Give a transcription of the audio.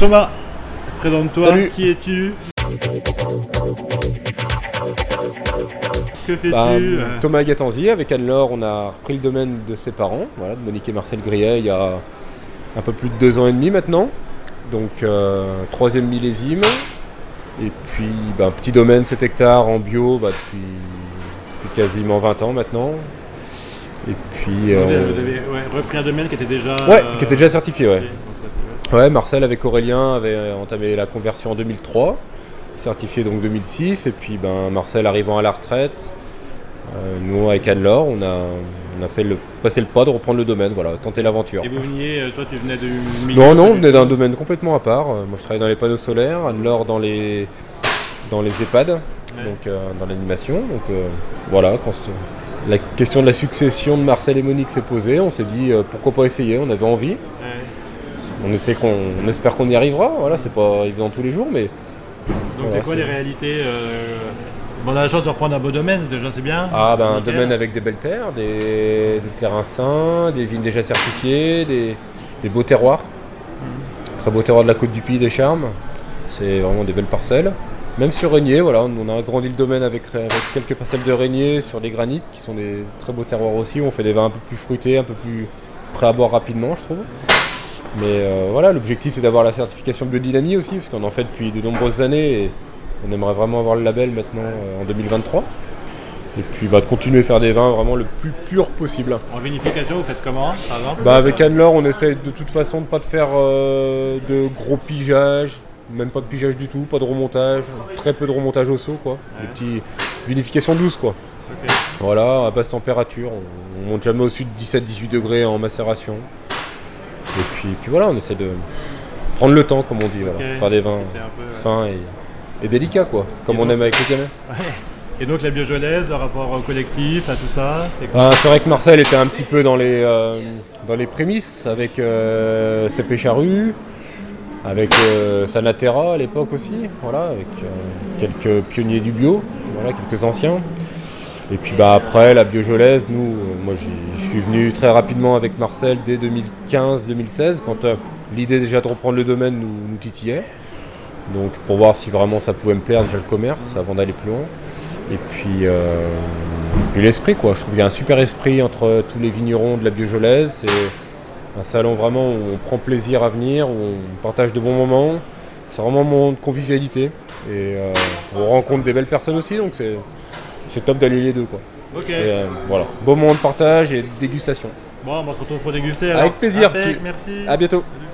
Thomas, présente-toi. Salut. Qui es-tu? Que fais-tu? Bah, euh, Thomas Gatanzi, avec Anne-Laure, on a repris le domaine de ses parents, voilà, de Monique et Marcel Grillet, il y a un peu plus de deux ans et demi maintenant. Donc, euh, troisième millésime. Et puis, bah, un petit domaine, 7 hectares en bio, bah, depuis, depuis quasiment 20 ans maintenant. Et puis. Vous euh, avez- vous avez ouais, repris un domaine qui était déjà. Ouais, euh, qui était déjà certifié, ouais. Ouais, Marcel avec Aurélien avait entamé la conversion en 2003, certifié donc 2006, et puis ben, Marcel arrivant à la retraite, euh, nous avec Anne-Laure, on a, on a fait le, passer le pas de reprendre le domaine, voilà, tenter l'aventure. Et vous veniez, euh, toi tu venais de. Non, non, on venait d'un domaine complètement à part. Euh, Moi je travaillais dans les panneaux solaires, Anne-Laure dans les, dans les EHPAD, donc euh, dans l'animation. Donc euh, voilà, quand c'est- la question de la succession de Marcel et Monique s'est posée, on s'est dit euh, pourquoi pas essayer, on avait envie. Ouais. On, essaie qu'on, on espère qu'on y arrivera, voilà, c'est pas évident tous les jours, mais Donc Voilà, c'est quoi c'est- les réalités euh, bon, On a la chance de reprendre un beau domaine, déjà c'est bien. ah, ben, un domaine avec des belles terres, des, des terrains sains, des vignes déjà certifiées, des, des beaux terroirs. Très beau terroir de la côte du Puy, des Charmes. C'est vraiment des belles parcelles. Même sur Régnier, voilà, on a agrandi le domaine avec, avec quelques parcelles de Régnier sur des granites qui sont des très beaux terroirs aussi. On fait des vins un peu plus fruités, un peu plus prêts à boire rapidement, je trouve. Mais euh, voilà, l'objectif c'est d'avoir la certification biodynamie aussi, parce qu'on en fait depuis de nombreuses années et on aimerait vraiment avoir le label maintenant euh, en 2023. Et puis bah, de continuer à faire des vins vraiment le plus pur possible. En vinification, vous faites comment par exemple? Bah, avec Anne-Laure, on essaie de toute façon de pas de faire euh, de gros pigeages, même pas de pigeage du tout, pas de remontage, très peu de remontage au seau, quoi. Des petits vinification douce, quoi. Voilà, à basse température, on, on monte jamais au-dessus de 17-18 degrés en macération. Et puis, puis voilà, on essaie de prendre le temps, comme on dit, voilà, Ok. faire des vins ouais. fins et, et délicats, quoi, comme Et on donc- aime avec les gamins. Et donc la biojolaise, le rapport au collectif, à tout ça, c'est Ah, c'est vrai que Marcel était un petit peu dans les, euh, dans les prémices avec euh, CP Charrue, avec euh, Sanatera à l'époque aussi, voilà, avec euh, quelques pionniers du bio, voilà, quelques anciens. Et puis bah, après la biojolaise, nous, euh, moi je suis venu très rapidement avec Marcel dès 2015-2016 quand euh, l'idée déjà de reprendre le domaine nous, titillait. Donc pour voir si vraiment ça pouvait me plaire déjà le commerce avant d'aller plus loin. Et puis, euh, l'esprit quoi, je trouve qu'il y a un super esprit entre tous les vignerons de la biojolaise. C'est un salon vraiment où on prend plaisir à venir, où on partage de bons moments. C'est vraiment un moment de convivialité. Et on rencontre des belles personnes aussi, donc c'est, c'est top d'aller les deux quoi. Ok. Euh, voilà, beau moment de partage et de dégustation. Bon, on se retrouve pour déguster. alors. Avec plaisir. Impec, merci. À bientôt. Salut.